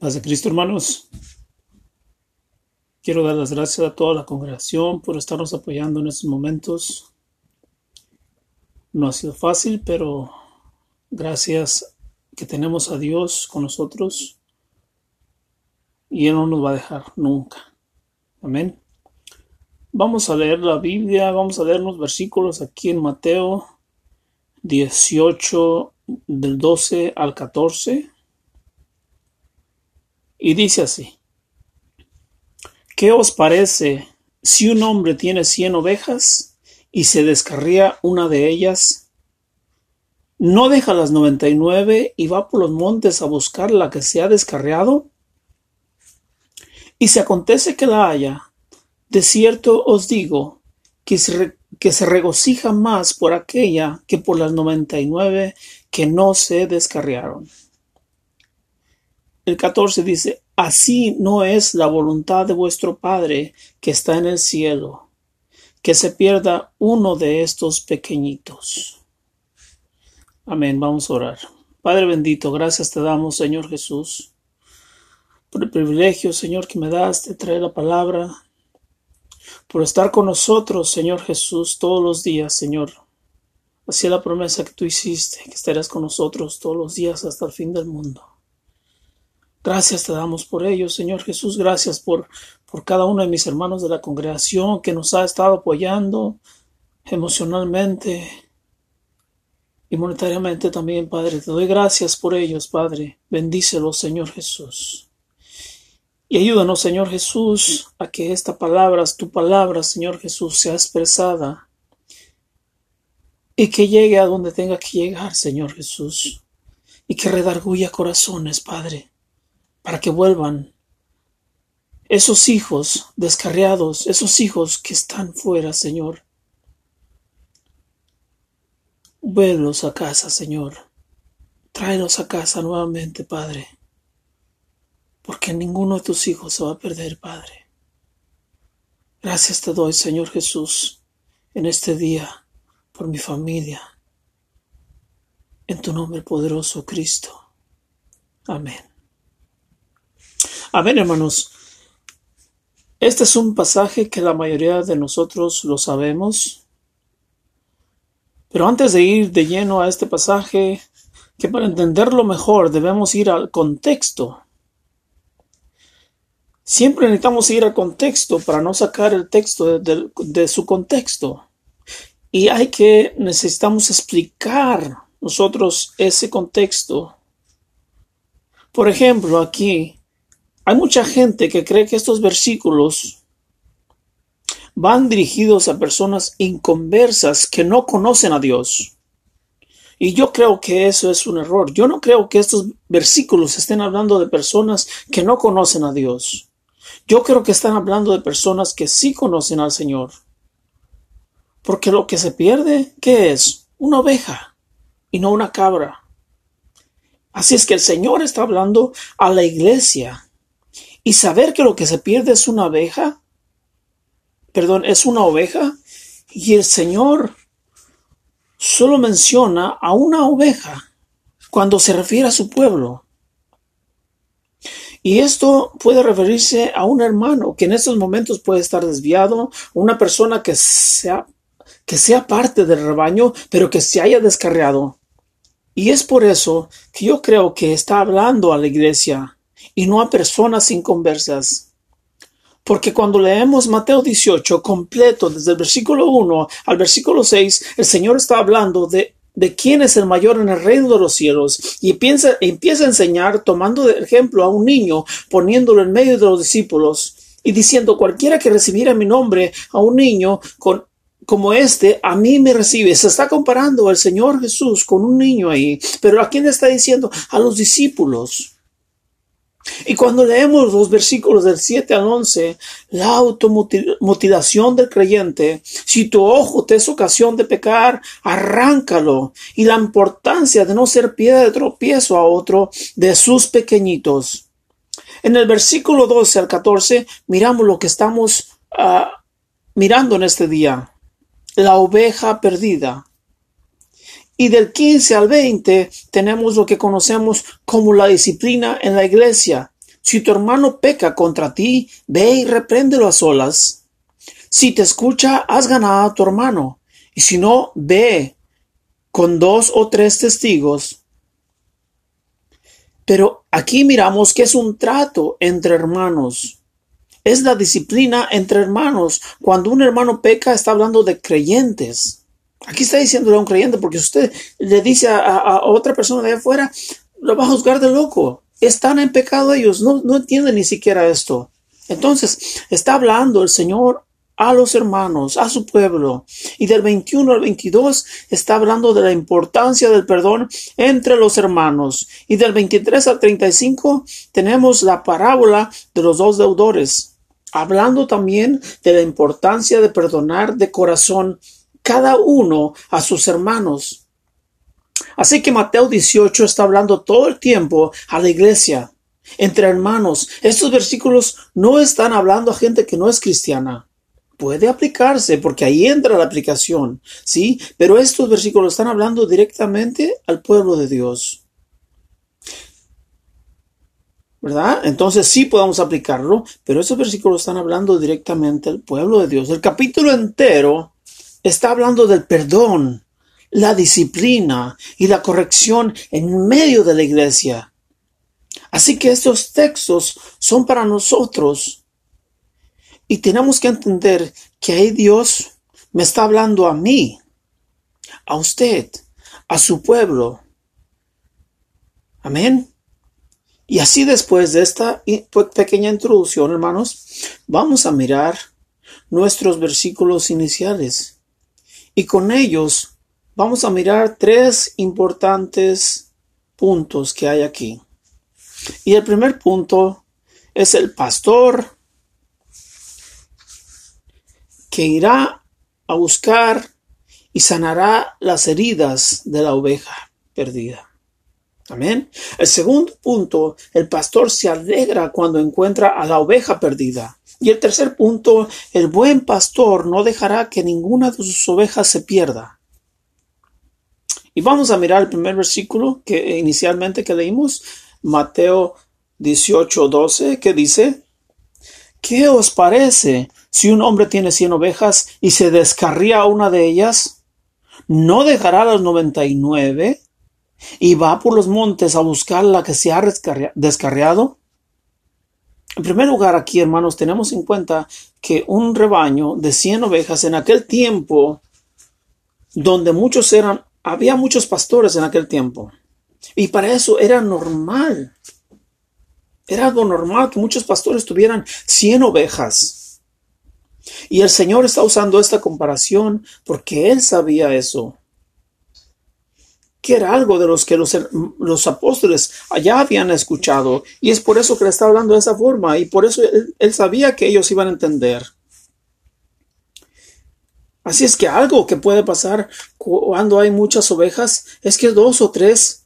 Paz de Cristo, hermanos. Quiero dar las gracias a toda la congregación por estarnos apoyando en estos momentos. No ha sido fácil, pero gracias que tenemos a Dios con nosotros y Él no nos va a dejar nunca. Amén. Vamos a leer la Biblia, vamos a leer los versículos aquí en Mateo 18 del 12 al 14. Y dice así, ¿qué os parece si un hombre tiene cien ovejas y se descarría una de ellas? ¿No deja las noventa y nueve y va por los montes a buscar la que se ha descarriado? Y si acontece que la haya, de cierto os digo que se, que se regocija más por aquella que por las noventa y nueve que no se descarriaron. El 14 dice, Así no es la voluntad de vuestro Padre que está en el cielo, que se pierda uno de estos pequeñitos. Amén, vamos a orar. Padre bendito, gracias te damos, Señor Jesús, por el privilegio, Señor, que me das de traer la palabra, por estar con nosotros, Señor Jesús, todos los días, Señor. Así la promesa que tú hiciste, que estarás con nosotros todos los días hasta el fin del mundo. Gracias te damos por ello, Señor Jesús. Gracias por, por cada uno de mis hermanos de la congregación que nos ha estado apoyando emocionalmente y monetariamente también, Padre. Te doy gracias por ellos, Padre. Bendícelos, Señor Jesús. Y ayúdanos, Señor Jesús, a que esta palabra, tu palabra, Señor Jesús, sea expresada y que llegue a donde tenga que llegar, Señor Jesús, y que redarguya corazones, Padre para que vuelvan esos hijos descarriados, esos hijos que están fuera, Señor. Vuellos a casa, Señor. Tráelos a casa nuevamente, Padre. Porque ninguno de tus hijos se va a perder, Padre. Gracias te doy, Señor Jesús, en este día, por mi familia. En tu nombre poderoso, Cristo. Amén. A ver, hermanos, este es un pasaje que la mayoría de nosotros lo sabemos. Pero antes de ir de lleno a este pasaje, que para entenderlo mejor debemos ir al contexto. Siempre necesitamos ir al contexto para no sacar el texto de, de su contexto. Y hay que, necesitamos explicar nosotros ese contexto. Por ejemplo, aquí hay mucha gente que cree que estos versículos van dirigidos a personas inconversas que no conocen a Dios. Y yo creo que eso es un error. Yo no creo que estos versículos estén hablando de personas que no conocen a Dios. Yo creo que están hablando de personas que sí conocen al Señor. Porque lo que se pierde, ¿qué es? Una oveja y no una cabra. Así es que el Señor está hablando a la iglesia y saber que lo que se pierde es una abeja, perdón, es una oveja, y el Señor solo menciona a una oveja cuando se refiere a su pueblo. Y esto puede referirse a un hermano que en estos momentos puede estar desviado, una persona que sea, que sea parte del rebaño, pero que se haya descarriado. Y es por eso que yo creo que está hablando a la iglesia y no a personas inconversas. Porque cuando leemos Mateo 18 completo, desde el versículo 1 al versículo 6, el Señor está hablando de, de quién es el mayor en el reino de los cielos y empieza, empieza a enseñar tomando de ejemplo a un niño, poniéndolo en medio de los discípulos y diciendo cualquiera que recibiera mi nombre a un niño con, como este, a mí me recibe. Se está comparando al Señor Jesús con un niño ahí, pero ¿a quién está diciendo? A los discípulos. Y cuando leemos los versículos del 7 al 11, la automutilación del creyente, si tu ojo te es ocasión de pecar, arráncalo. Y la importancia de no ser piedra de tropiezo a otro de sus pequeñitos. En el versículo 12 al 14 miramos lo que estamos uh, mirando en este día. La oveja perdida. Y del 15 al 20 tenemos lo que conocemos como la disciplina en la iglesia. Si tu hermano peca contra ti, ve y repréndelo a solas. Si te escucha, has ganado a tu hermano. Y si no, ve con dos o tres testigos. Pero aquí miramos que es un trato entre hermanos. Es la disciplina entre hermanos. Cuando un hermano peca, está hablando de creyentes. Aquí está diciéndole a un creyente, porque usted le dice a, otra persona de afuera, lo va a juzgar de loco. Están en pecado ellos, no, no entienden ni siquiera esto. Entonces, está hablando el Señor a los hermanos, a su pueblo. Y del 21 al 22 está hablando de la importancia del perdón entre los hermanos. Y del 23 al 35 tenemos la parábola de los dos deudores, hablando también de la importancia de perdonar de corazón cada uno a sus hermanos. Así que Mateo 18 está hablando todo el tiempo a la iglesia, entre hermanos. Estos versículos no están hablando a gente que no es cristiana puede aplicarse porque ahí entra la aplicación, ¿sí? Pero estos versículos están hablando directamente al pueblo de Dios. ¿Verdad? Entonces sí podemos aplicarlo, pero estos versículos están hablando directamente al pueblo de Dios. El capítulo entero está hablando del perdón, la disciplina y la corrección en medio de la iglesia. Así que estos textos son para nosotros y tenemos que entender que ahí Dios me está hablando a mí, a usted, a su pueblo. Amén. Y así después de esta pequeña introducción, hermanos, vamos a mirar nuestros versículos iniciales. Y con ellos vamos a mirar tres importantes puntos que hay aquí. Y el primer punto es el pastor que irá a buscar y sanará las heridas de la oveja perdida. Amén. El segundo punto, el pastor se alegra cuando encuentra a la oveja perdida. Y el tercer punto, el buen pastor no dejará que ninguna de sus ovejas se pierda. Y vamos a mirar el primer versículo que inicialmente que leímos, Mateo 18, 12, que dice, ¿qué os parece si un hombre tiene cien ovejas y se descarría una de ellas, ¿no dejará las noventa y nueve y va por los montes a buscar la que se ha descarriado? En primer lugar, aquí, hermanos, tenemos en cuenta que un rebaño de cien ovejas en aquel tiempo, donde muchos eran, había muchos pastores en aquel tiempo, y para eso era normal. Era algo normal que muchos pastores tuvieran cien ovejas. Y el Señor está usando esta comparación porque Él sabía eso. Que era algo de los que los, los apóstoles allá habían escuchado. Y es por eso que le está hablando de esa forma. Y por eso él, él sabía que ellos iban a entender. Así es que algo que puede pasar cuando hay muchas ovejas es que dos o tres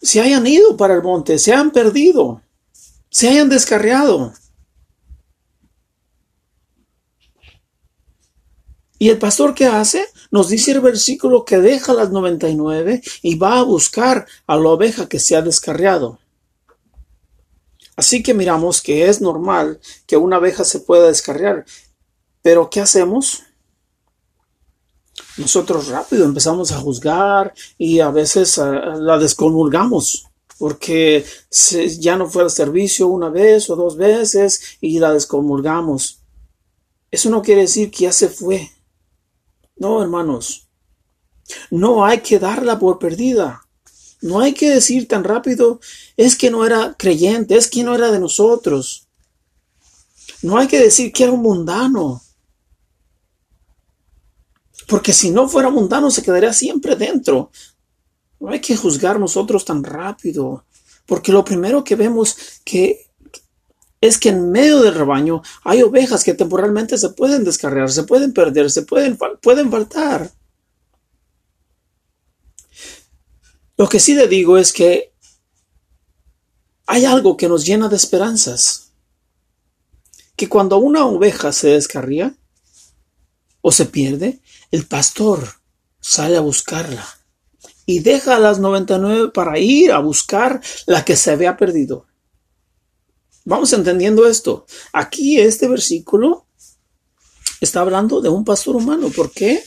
se hayan ido para el monte, se han perdido, se hayan descarriado. ¿Y el pastor qué hace? Nos dice el versículo que deja las 99 y va a buscar a la oveja que se ha descarriado. Así que miramos que es normal que una oveja se pueda descarriar. Pero ¿qué hacemos? Nosotros rápido empezamos a juzgar y a veces eh, la descomulgamos porque ya no fue al servicio una vez o dos veces y la descomulgamos. Eso no quiere decir que ya se fue. No, hermanos, no hay que darla por perdida. No hay que decir tan rápido, es que no era creyente, es que no era de nosotros. No hay que decir que era un mundano. Porque si no fuera mundano se quedaría siempre dentro. No hay que juzgar nosotros tan rápido. Porque lo primero que vemos que es que en medio del rebaño hay ovejas que temporalmente se pueden descarriar, se pueden perder, se pueden, pueden faltar. Lo que sí le digo es que hay algo que nos llena de esperanzas. Que cuando una oveja se descarría o se pierde, el pastor sale a buscarla y deja a las 99 para ir a buscar la que se había perdido. Vamos entendiendo esto. Aquí este versículo está hablando de un pastor humano. ¿Por qué?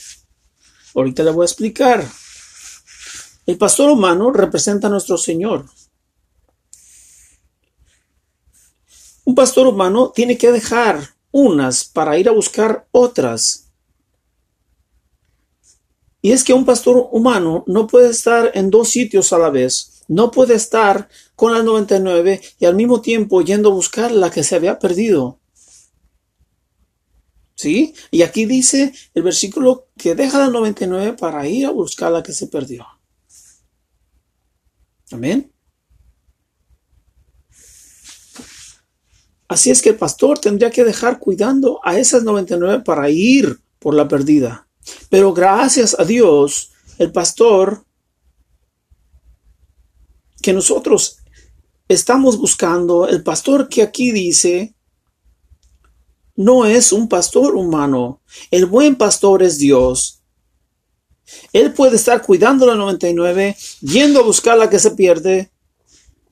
Ahorita le voy a explicar. El pastor humano representa a nuestro Señor. Un pastor humano tiene que dejar unas para ir a buscar otras. Y es que un pastor humano no puede estar en dos sitios a la vez. No puede estar con las 99 y al mismo tiempo yendo a buscar la que se había perdido. ¿Sí? Y aquí dice el versículo que deja las 99 para ir a buscar la que se perdió. Amén. Así es que el pastor tendría que dejar cuidando a esas 99 para ir por la perdida. Pero gracias a Dios, el pastor que nosotros estamos buscando, el pastor que aquí dice, no es un pastor humano. El buen pastor es Dios. Él puede estar cuidando la 99, yendo a buscar la que se pierde.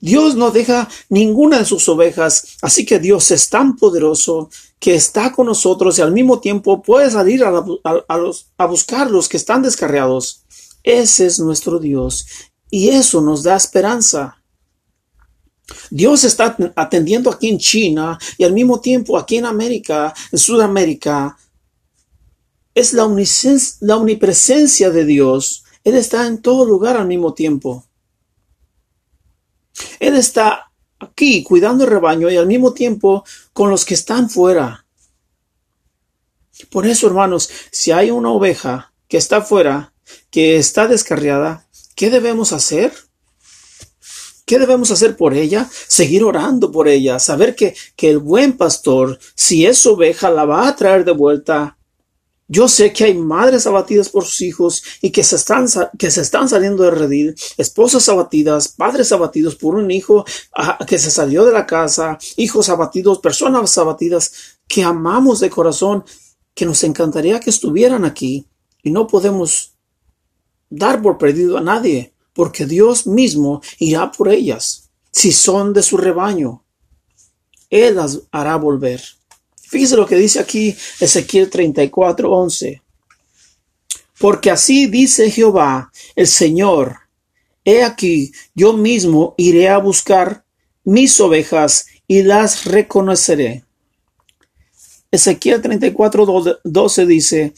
Dios no deja ninguna de sus ovejas, así que Dios es tan poderoso que está con nosotros y al mismo tiempo puede salir a, a buscar los que están descarriados. Ese es nuestro Dios y eso nos da esperanza. Dios está atendiendo aquí en China y al mismo tiempo aquí en América, en Sudamérica. Es la, la omnipresencia de Dios. Él está en todo lugar al mismo tiempo. Él está aquí cuidando el rebaño y al mismo tiempo con los que están fuera. Por eso, hermanos, si hay una oveja que está fuera, que está descarriada, ¿qué debemos hacer? ¿Qué debemos hacer por ella? Seguir orando por ella, saber que, que el buen pastor, si es oveja, la va a traer de vuelta. Yo sé que hay madres abatidas por sus hijos y que se están, que se están saliendo de redil, esposas abatidas, padres abatidos por un hijo que se salió de la casa, hijos abatidos, personas abatidas que amamos de corazón, que nos encantaría que estuvieran aquí y no podemos dar por perdido a nadie porque Dios mismo irá por ellas. Si son de su rebaño, Él las hará volver. Fíjese lo que dice aquí Ezequiel 34, 11. Porque así dice Jehová, el Señor, he aquí, yo mismo iré a buscar mis ovejas y las reconoceré. Ezequiel 34, 12 dice,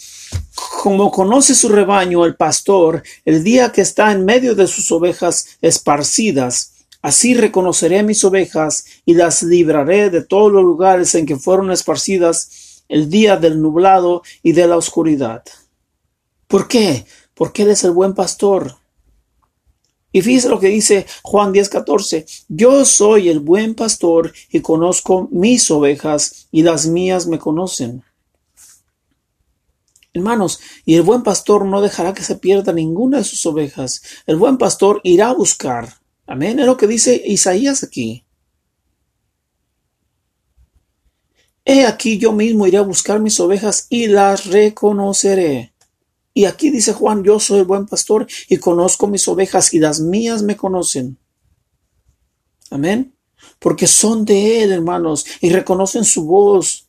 como conoce su rebaño el pastor, el día que está en medio de sus ovejas esparcidas, así reconoceré mis ovejas y las libraré de todos los lugares en que fueron esparcidas el día del nublado y de la oscuridad. ¿Por qué? Porque Él es el buen pastor. Y fíjese lo que dice Juan 10:14. Yo soy el buen pastor y conozco mis ovejas y las mías me conocen. Hermanos, y el buen pastor no dejará que se pierda ninguna de sus ovejas. El buen pastor irá a buscar. Amén. Es lo que dice Isaías aquí. He aquí yo mismo iré a buscar mis ovejas y las reconoceré. Y aquí dice Juan, yo soy el buen pastor y conozco mis ovejas y las mías me conocen. Amén. Porque son de Él, hermanos, y reconocen su voz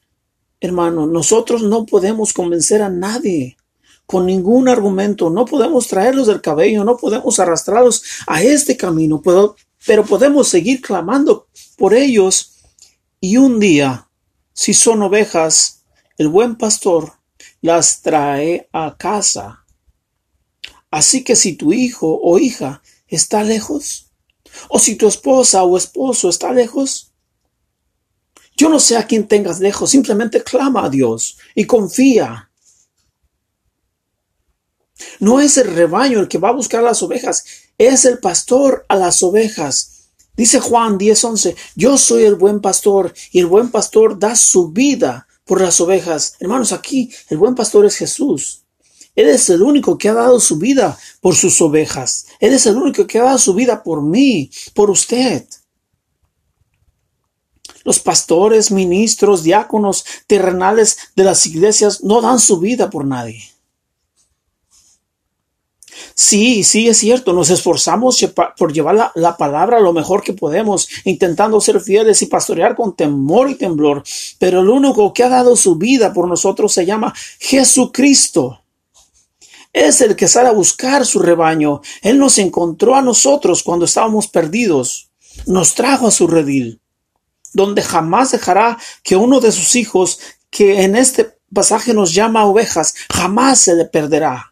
Hermano, nosotros no podemos convencer a nadie con ningún argumento, no podemos traerlos del cabello, no podemos arrastrarlos a este camino, pero podemos seguir clamando por ellos y un día, si son ovejas, el buen pastor las trae a casa. Así que si tu hijo o hija está lejos, o si tu esposa o esposo está lejos, yo no sé a quién tengas lejos, simplemente clama a Dios y confía. No es el rebaño el que va a buscar las ovejas, es el pastor a las ovejas. Dice Juan 10:11, yo soy el buen pastor y el buen pastor da su vida por las ovejas. Hermanos, aquí el buen pastor es Jesús. Él es el único que ha dado su vida por sus ovejas. Él es el único que ha dado su vida por mí, por usted. Los pastores, ministros, diáconos terrenales de las iglesias no dan su vida por nadie. Sí, sí, es cierto, nos esforzamos por llevar la, la, palabra lo mejor que podemos, intentando ser fieles y pastorear con temor y temblor, pero el único que ha dado su vida por nosotros se llama Jesucristo. Es el que sale a buscar su rebaño. Él nos encontró a nosotros cuando estábamos perdidos. Nos trajo a su redil, donde jamás dejará que uno de sus hijos, que en este pasaje nos llama ovejas, jamás se le perderá.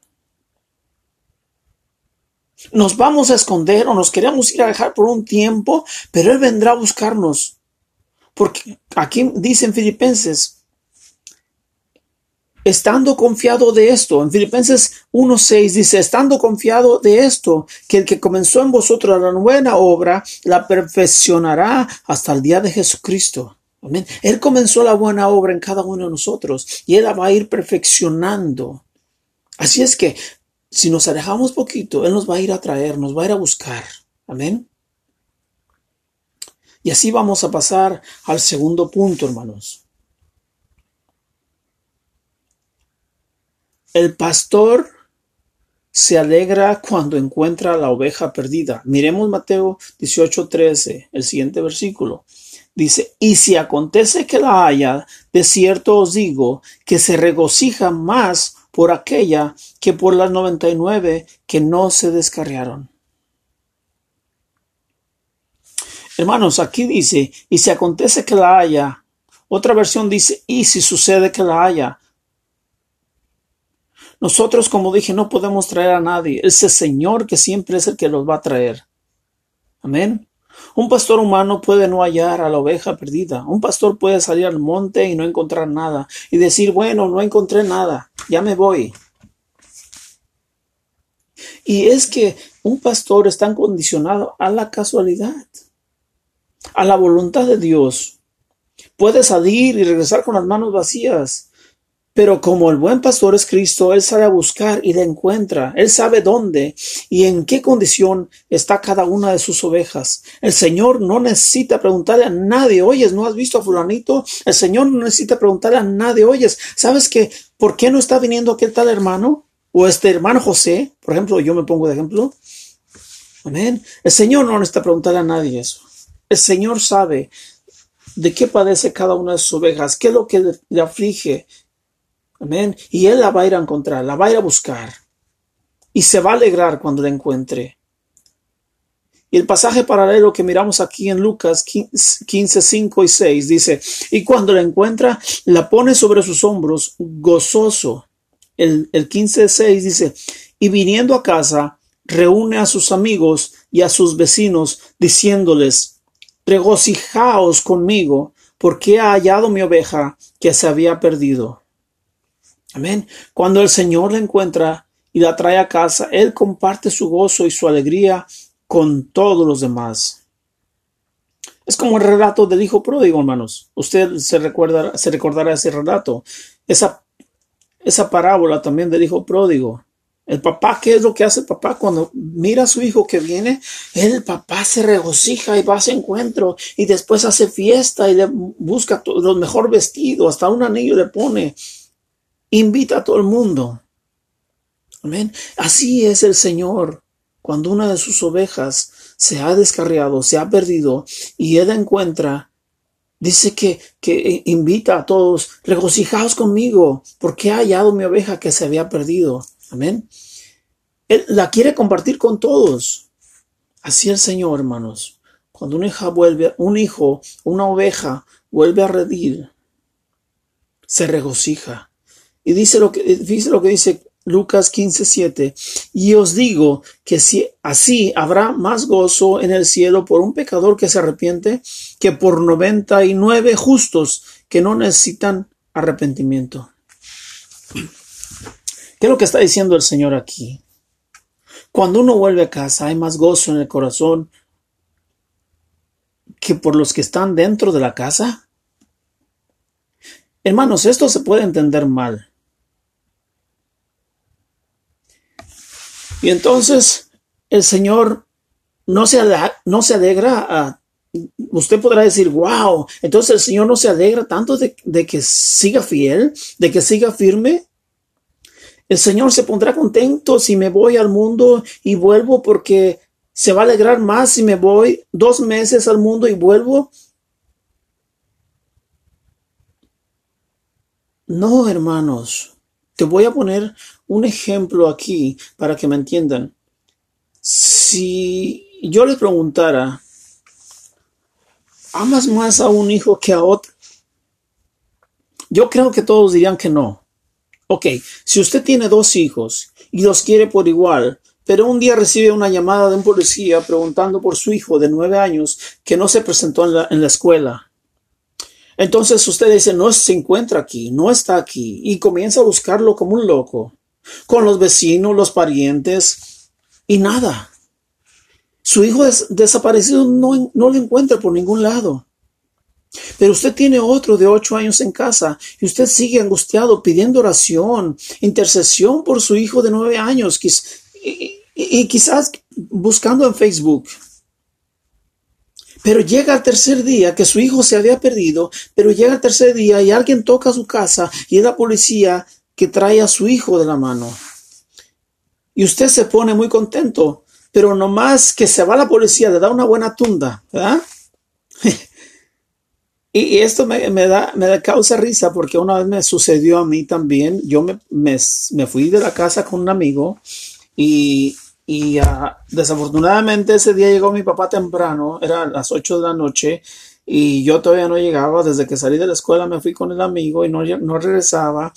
Nos vamos a esconder o nos queremos ir a dejar por un tiempo, pero Él vendrá a buscarnos. Porque aquí dicen Filipenses, estando confiado de esto. En Filipenses 1.6 dice, estando confiado de esto, que el que comenzó en vosotros la buena obra, la perfeccionará hasta el día de Jesucristo. Amén. Él comenzó la buena obra en cada uno de nosotros y Él la va a ir perfeccionando. Así es que si nos alejamos poquito, Él nos va a ir a traer, nos va a ir a buscar. Amén. Y así vamos a pasar al segundo punto, hermanos. El pastor se alegra cuando encuentra la oveja perdida. Miremos Mateo 18:13, el siguiente versículo. Dice, y si acontece que la haya, de cierto os digo que se regocija más por aquella que por las noventa y nueve que no se descarriaron. Hermanos, aquí dice, y si acontece que la haya, otra versión dice, y si sucede que la haya, nosotros, como dije, no podemos traer a nadie. Es el Señor que siempre es el que los va a traer. Amén. Un pastor humano puede no hallar a la oveja perdida. Un pastor puede salir al monte y no encontrar nada y decir, bueno, no encontré nada, ya me voy. Y es que un pastor está condicionado a la casualidad, a la voluntad de Dios. Puede salir y regresar con las manos vacías. Pero como el buen pastor es Cristo, Él sabe buscar y le encuentra. Él sabe dónde y en qué condición está cada una de sus ovejas. El Señor no necesita preguntarle a nadie, oyes, ¿no has visto a fulanito? El Señor no necesita preguntarle a nadie, oyes, ¿sabes que por qué no está viniendo aquel tal hermano? O este hermano José, por ejemplo, yo me pongo de ejemplo. Amén. El Señor no necesita preguntarle a nadie eso. El Señor sabe de qué padece cada una de sus ovejas, qué es lo que le aflige, Amén. Y Él la va a ir a encontrar, la va a ir a buscar. Y se va a alegrar cuando la encuentre. Y el pasaje paralelo que miramos aquí en Lucas 15, 5 y 6 dice, y cuando la encuentra, la pone sobre sus hombros gozoso. El, el 15, 6 dice, y viniendo a casa, reúne a sus amigos y a sus vecinos, diciéndoles, regocijaos conmigo, porque he hallado mi oveja que se había perdido. Amén. Cuando el Señor la encuentra y la trae a casa, Él comparte su gozo y su alegría con todos los demás. Es como el relato del hijo pródigo, hermanos. Usted se, recuerda, se recordará ese relato. Esa, esa parábola también del hijo pródigo. El papá, ¿qué es lo que hace el papá cuando mira a su hijo que viene? El papá se regocija y va a su encuentro y después hace fiesta y le busca los mejor vestidos, hasta un anillo le pone invita a todo el mundo. Amén. Así es el Señor. Cuando una de sus ovejas se ha descarriado, se ha perdido y él encuentra, dice que, que invita a todos, regocijaos conmigo, porque he hallado mi oveja que se había perdido. Amén. Él la quiere compartir con todos. Así el Señor, hermanos. Cuando una hija vuelve, un hijo, una oveja vuelve a redir, se regocija. Y dice lo que, dice lo que dice Lucas 15:7. Y os digo que si así habrá más gozo en el cielo por un pecador que se arrepiente que por noventa y nueve justos que no necesitan arrepentimiento. ¿Qué es lo que está diciendo el Señor aquí? Cuando uno vuelve a casa hay más gozo en el corazón que por los que están dentro de la casa. Hermanos, esto se puede entender mal. Y entonces el Señor no se, no se alegra a... Usted podrá decir, wow, entonces el Señor no se alegra tanto de, de que siga fiel, de que siga firme. El Señor se pondrá contento si me voy al mundo y vuelvo porque se va a alegrar más si me voy dos meses al mundo y vuelvo. No, hermanos. Te voy a poner un ejemplo aquí para que me entiendan. Si yo le preguntara, ¿amas más a un hijo que a otro? Yo creo que todos dirían que no. Ok, si usted tiene dos hijos y los quiere por igual, pero un día recibe una llamada de un policía preguntando por su hijo de nueve años que no se presentó en la, en la escuela. Entonces usted dice, no se encuentra aquí, no está aquí, y comienza a buscarlo como un loco, con los vecinos, los parientes, y nada. Su hijo es desaparecido no, no lo encuentra por ningún lado. Pero usted tiene otro de ocho años en casa y usted sigue angustiado pidiendo oración, intercesión por su hijo de nueve años y, quizás buscando en Facebook. Pero llega el tercer día que su hijo se había perdido, pero llega el tercer día y alguien toca su casa y es la policía que trae a su hijo de la mano. Y usted se pone muy contento, pero nomás que se va la policía, le da una buena tunda, ¿verdad? Y, esto me, da, me da causa risa porque una vez me sucedió a mí también. Yo me, me, fui de la casa con un amigo y, y ah, desafortunadamente ese día llegó mi papá temprano, era las 8 de la noche y yo todavía no llegaba. Desde que salí de la escuela me fui con el amigo y no, no regresaba.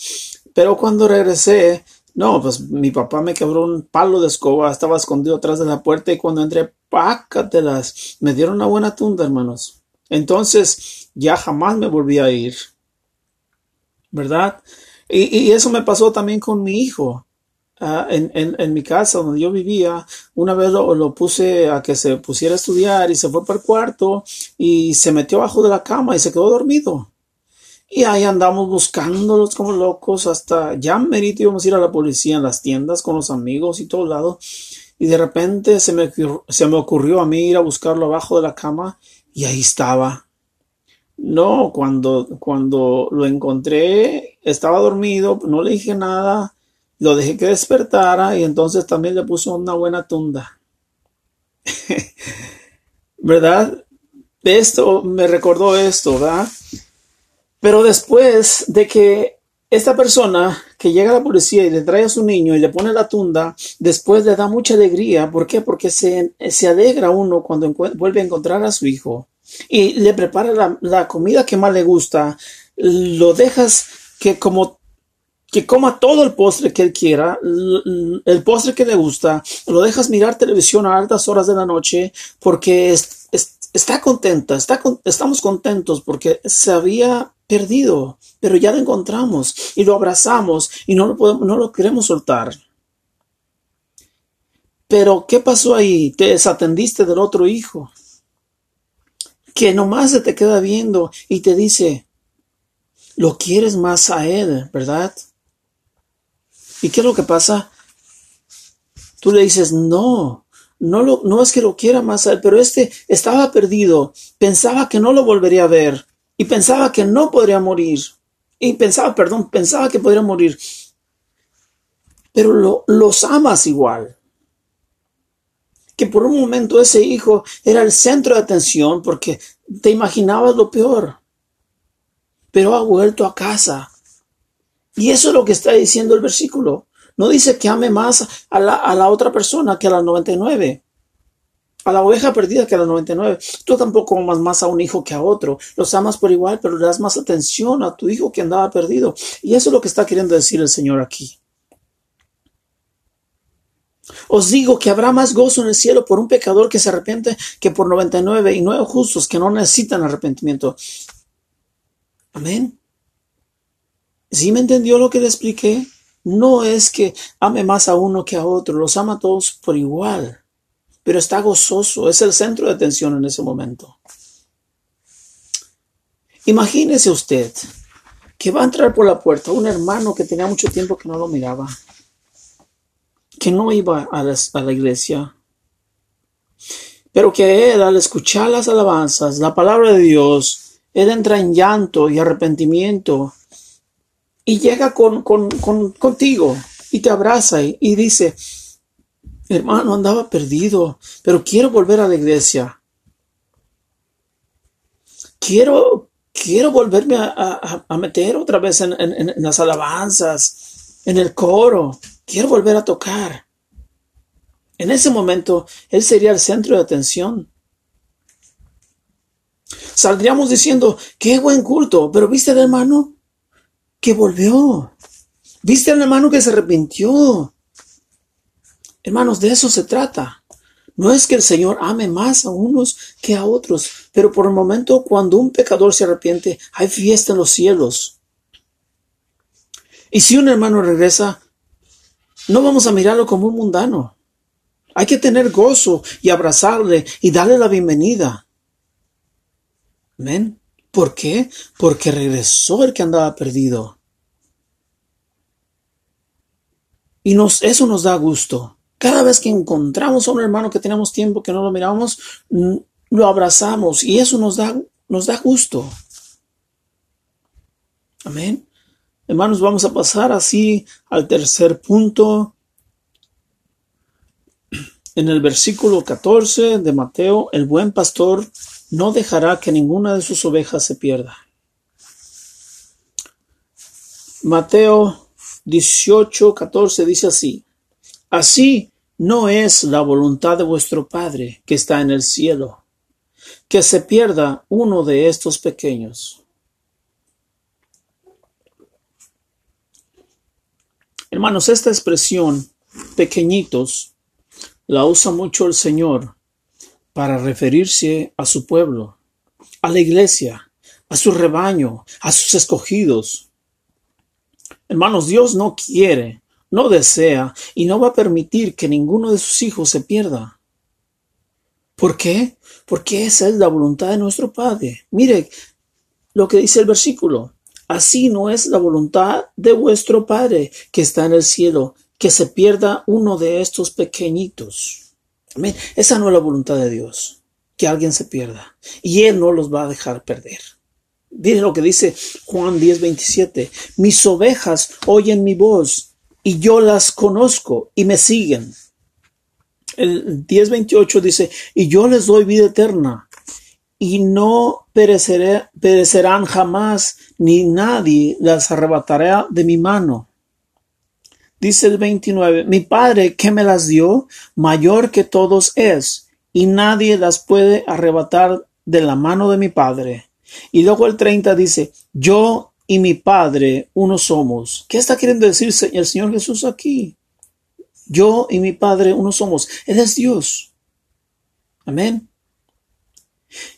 Pero cuando regresé, no, pues mi papá me quebró un palo de escoba, estaba escondido atrás de la puerta y cuando entré, pácatelas, me dieron una buena tunda, hermanos. Entonces ya jamás me volví a ir. ¿Verdad? Y, eso me pasó también con mi hijo. Ah, en, en, mi casa donde yo vivía, una vez lo, puse a que se pusiera a estudiar y se fue para el cuarto y se metió abajo de la cama y se quedó dormido. Y ahí andamos buscándolos como locos hasta ya merito íbamos a ir a la policía en las tiendas con los amigos y todo lado. Y de repente se me, se me ocurrió a mí ir a buscarlo abajo de la cama y ahí estaba. No, cuando, cuando lo encontré, estaba dormido, no le dije nada, lo dejé que despertara y entonces también le puse una buena tunda. ¿Verdad? Esto me recordó esto, ¿verdad? Pero después de que esta persona que llega a la policía y le trae a su niño y le pone la tunda, después le da mucha alegría. ¿Por qué? Porque se, se alegra uno cuando vuelve a encontrar a su hijo y le prepara la, comida que más le gusta. Lo dejas que como que coma todo el postre que él quiera, el postre que le gusta, lo dejas mirar televisión a altas horas de la noche porque está contenta, está, estamos contentos porque se había perdido, pero ya lo encontramos y lo abrazamos y no lo, podemos, no lo queremos soltar. Pero, ¿qué pasó ahí? Te desatendiste del otro hijo, que nomás se te queda viendo y te dice, lo quieres más a él, ¿verdad? ¿Y qué es lo que pasa? Tú le dices, no, no, lo, no es que lo quiera más a él, pero este estaba perdido, pensaba que no lo volvería a ver, y pensaba que no podría morir. Y pensaba, perdón, pensaba que podría morir. Pero lo, los amas igual. Que por un momento ese hijo era el centro de atención porque te imaginabas lo peor. Pero ha vuelto a casa. Y eso es lo que está diciendo el versículo. No dice que ame más a la, a la otra persona que a las 99 a la oveja perdida que a la 99. Tú tampoco amas más a un hijo que a otro. Los amas por igual, pero le das más atención a tu hijo que andaba perdido. Y eso es lo que está queriendo decir el Señor aquí. Os digo que habrá más gozo en el cielo por un pecador que se arrepiente que por 99 y nueve justos que no necesitan arrepentimiento. Amén. ¿Sí me entendió lo que le expliqué? No es que ame más a uno que a otro, los ama a todos por igual pero está gozoso, es el centro de atención en ese momento. Imagínese usted que va a entrar por la puerta un hermano que tenía mucho tiempo que no lo miraba, que no iba a la, iglesia, pero que él al escuchar las alabanzas, la palabra de Dios, él entra en llanto y arrepentimiento y llega con, con, con, contigo y te abraza y dice, hermano, andaba perdido, pero quiero volver a la iglesia. Quiero, quiero volverme a, meter otra vez en, en, las alabanzas, en el coro. Quiero volver a tocar. En ese momento, Él sería el centro de atención. Saldríamos diciendo, qué buen culto, pero ¿viste al hermano que volvió? ¿Viste al hermano que se arrepintió? Hermanos, de eso se trata. No es que el Señor ame más a unos que a otros, pero por el momento cuando un pecador se arrepiente, hay fiesta en los cielos. Y si un hermano regresa, no vamos a mirarlo como un mundano. Hay que tener gozo y abrazarle y darle la bienvenida. Amén. ¿Por qué? Porque regresó el que andaba perdido. Y nos, eso nos da gusto. Cada vez que encontramos a un hermano que tenemos tiempo que no lo miramos, lo abrazamos y eso nos da, nos da gusto. Amén. Hermanos, vamos a pasar así al tercer punto. En el versículo 14 de Mateo, el buen pastor no dejará que ninguna de sus ovejas se pierda. Mateo 18, 14 dice así. Así no es la voluntad de vuestro Padre que está en el cielo, que se pierda uno de estos pequeños. Hermanos, esta expresión, pequeñitos, la usa mucho el Señor para referirse a su pueblo, a la iglesia, a su rebaño, a sus escogidos. Hermanos, Dios no quiere no desea y no va a permitir que ninguno de sus hijos se pierda. ¿Por qué? Porque esa es la voluntad de nuestro Padre. Mire lo que dice el versículo. Así no es la voluntad de vuestro Padre que está en el cielo, que se pierda uno de estos pequeñitos. Amén. Esa no es la voluntad de Dios, que alguien se pierda. Y Él no los va a dejar perder. Mire lo que dice Juan 10, 27. Mis ovejas oyen mi voz y yo las conozco y me siguen. El 10.28 dice, y yo les doy vida eterna y no perecerán jamás, ni nadie las arrebatará de mi mano. Dice el 29, mi Padre que me las dio, mayor que todos es, y nadie las puede arrebatar de la mano de mi Padre. Y luego el 30 dice, yo y mi Padre uno somos. ¿Qué está queriendo decir el Señor Jesús aquí? Yo y mi Padre uno somos. Él es Dios. Amén.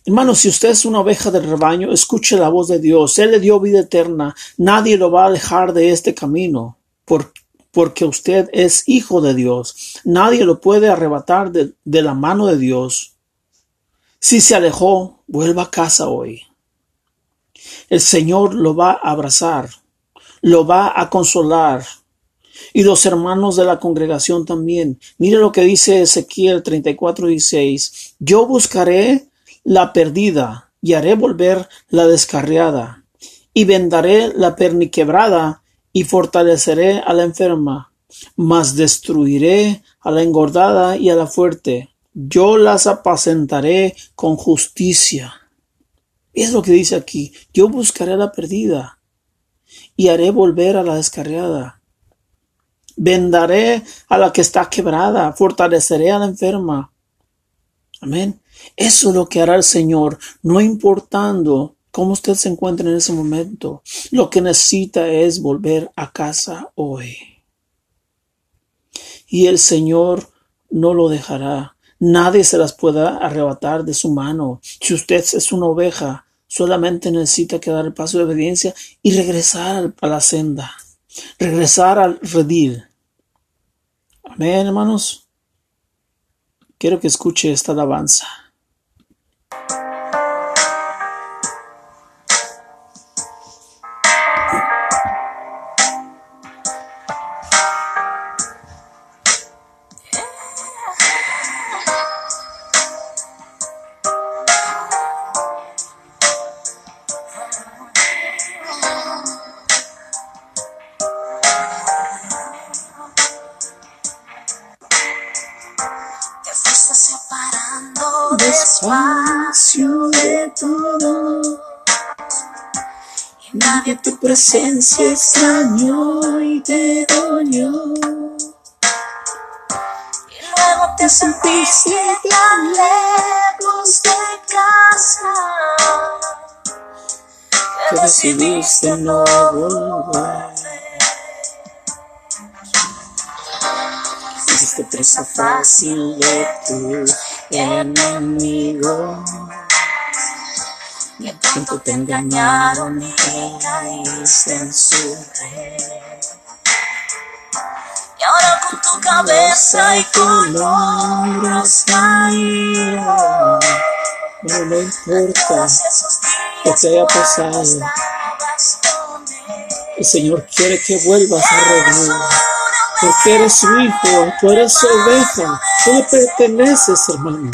Hermano, si usted es una oveja del rebaño, escuche la voz de Dios. Él le dio vida eterna. Nadie lo va a dejar de este camino. porque usted es hijo de Dios. Nadie lo puede arrebatar de, de la mano de Dios. Si se alejó, vuelva a casa hoy el Señor lo va a abrazar, lo va a consolar. Y los hermanos de la congregación también. Mire lo que dice Ezequiel 34, 16. Yo buscaré la perdida y haré volver la descarriada. Y vendaré la perniquebrada y fortaleceré a la enferma. Mas destruiré a la engordada y a la fuerte. Yo las apacentaré con justicia. Es lo que dice aquí. Yo buscaré a la perdida y haré volver a la descarriada. Vendaré a la que está quebrada, fortaleceré a la enferma. Amén. Eso es lo que hará el Señor, no importando cómo usted se encuentra en ese momento. Lo que necesita es volver a casa hoy. Y el Señor no lo dejará. Nadie se las pueda arrebatar de su mano. Si usted es una oveja, solamente necesita que dar el paso de obediencia y regresar a la senda, regresar al redil. Amén, hermanos. Quiero que escuche esta alabanza. Presencia extrañó y te dolió. Y luego te sentiste tan lejos de casa que decidiste no volver. Fuiste presa fácil de tu enemigo. Y en tanto te engañaron y caíste en su red. Y ahora con tu cabeza y con hombros caídos, No me importa que te haya pasado. El Señor quiere que vuelvas a revivir. Porque eres su hijo, tú eres su oveja, tú le perteneces, hermano.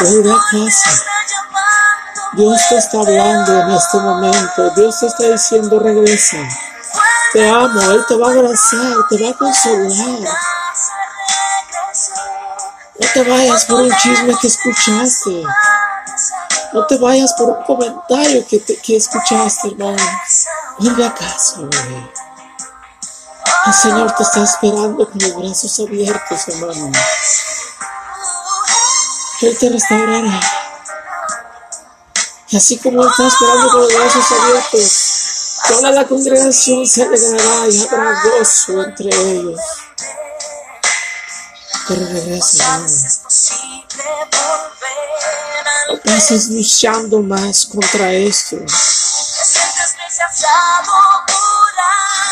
Vuelve a casa. Dios te está hablando en este momento. Dios te está diciendo regresa. Te amo, Él te va a abrazar, te va a consolar. No te vayas por un chisme que escuchaste. No te vayas por un comentario que, que escuchaste, hermano. Vuelve a casa, güey. El Señor te está esperando con los brazos abiertos, hermano. Él te restaurará. Así como está esperando con los brazos abiertos, toda la congregación se alegrará y habrá gozo entre ellos. Pero regresa, No pases luchando más contra esto.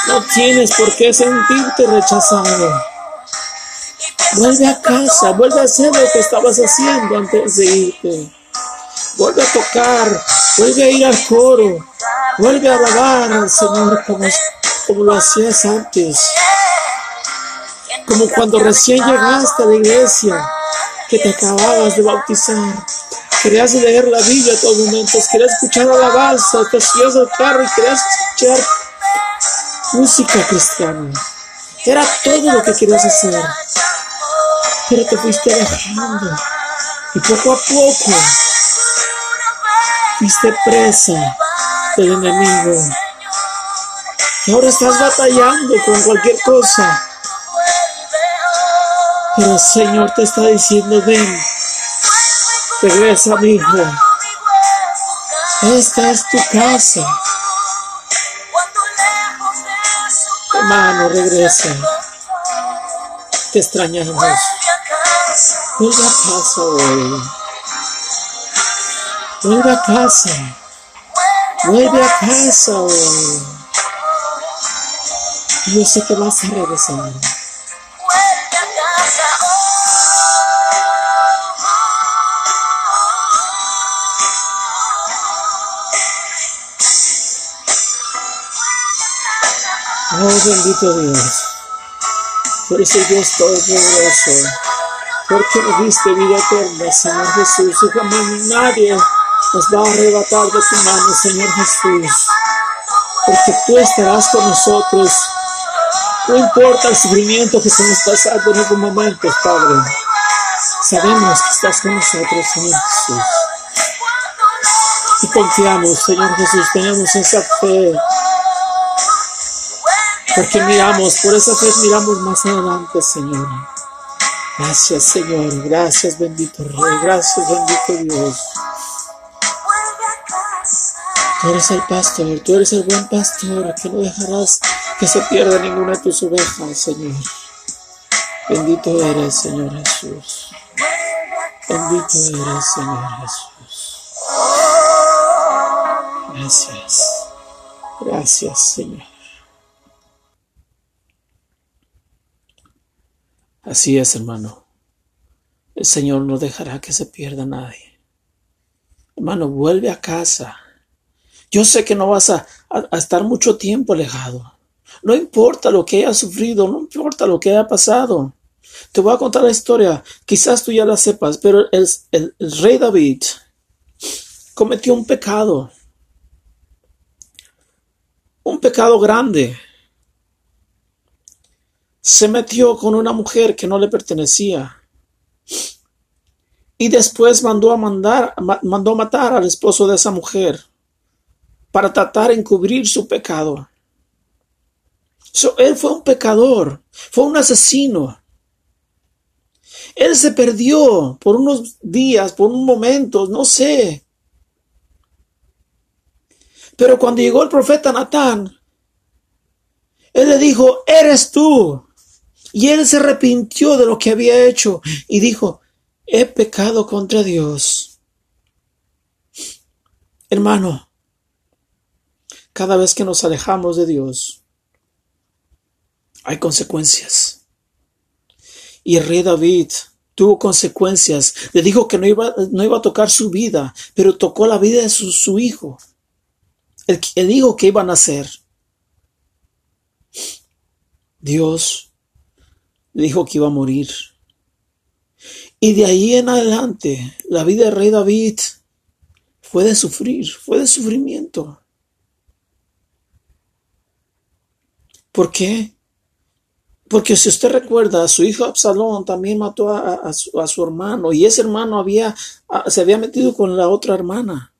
No tienes por qué sentirte rechazado. Vuelve a casa, vuelve a hacer lo que estabas haciendo antes de irte. Vuelve a tocar, vuelve a ir al coro, vuelve a alabar al Señor como, como lo hacías antes. Como cuando recién llegaste a la iglesia, que te acababas de bautizar. Querías leer la Biblia a todos momentos, querías escuchar alabanza, te subías al carro y querías escuchar música cristiana. Era todo lo que querías hacer, pero te fuiste alejando. Y poco a poco fuiste presa del enemigo. Ahora estás batallando con cualquier cosa. Pero el Señor te está diciendo, ven, regresa mi hijo. Esta es tu casa. Hermano, regresa. Te extrañamos. Vuelve a casa hoy. Vuelve a casa. Vuelve a casa. Yo sé que vas a regresar. Oh, bendito Dios. Eres el Dios Todopoderoso. Porque nos diste vida eterna, Señor Jesús. Y jamás nadie nos va a arrebatar de tu mano, Señor Jesús. Porque tú estarás con nosotros. No importa el sufrimiento que estamos pasando en algún momento, Padre. Sabemos que estás con nosotros, Señor Jesús. Y confiamos, Señor Jesús. Tenemos esa fe. Porque miramos, por esa fe miramos más adelante, Señor. Gracias, Señor. Gracias, bendito Rey. Gracias, bendito Dios. Tú eres el pastor, tú eres el buen pastor, que no dejarás que se pierda ninguna de tus ovejas, Señor. Bendito eres, Señor Jesús. Bendito eres, Señor Jesús. Gracias. Gracias, Señor. Así es, hermano. El Señor no dejará que se pierda nadie. Hermano, vuelve a casa. Yo sé que no vas a, estar mucho tiempo alejado. No importa lo que haya sufrido, no importa lo que haya pasado. Te voy a contar la historia. Quizás tú ya la sepas, pero el, el- el rey David cometió un pecado. Un pecado grande. Se metió con una mujer que no le pertenecía. Y después mandó a mandar, mandó matar al esposo de esa mujer para tratar de encubrir su pecado. él fue un pecador, fue un asesino. Él se perdió por unos días, por un momento, no sé. Pero cuando llegó el profeta Natán, él le dijo, eres tú. Y él se arrepintió de lo que había hecho y dijo, he pecado contra Dios. Hermano, cada vez que nos alejamos de Dios, hay consecuencias. Y el rey David tuvo consecuencias. Le dijo que no iba, no iba a tocar su vida, pero tocó la vida de su, hijo. El, el hijo que iba a nacer. Dios le dijo que iba a morir. Y de ahí en adelante, la vida del rey David fue de sufrir, fue de sufrimiento. ¿Por qué? Porque si usted recuerda, su hijo Absalón también mató a, su, hermano y ese hermano había, se había metido con la otra hermana.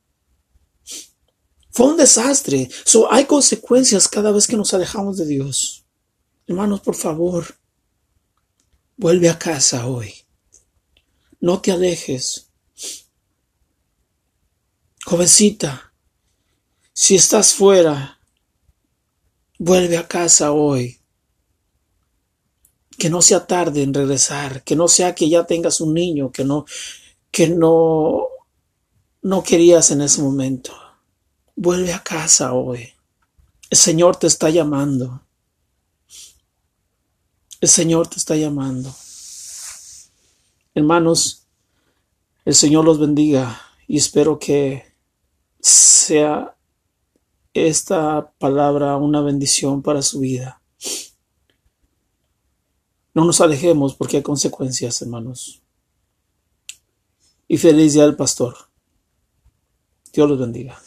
Fue un desastre. So, hay consecuencias cada vez que nos alejamos de Dios. Hermanos, por favor, vuelve a casa hoy. No te alejes. Jovencita, si estás fuera, vuelve a casa hoy. Que no sea tarde en regresar, que no sea que ya tengas un niño que no que no no querías en ese momento. Vuelve a casa hoy. El Señor te está llamando. El Señor te está llamando. Hermanos, el Señor los bendiga y espero que sea esta palabra una bendición para su vida. No nos alejemos porque hay consecuencias, hermanos. Y feliz día al pastor. Dios los bendiga.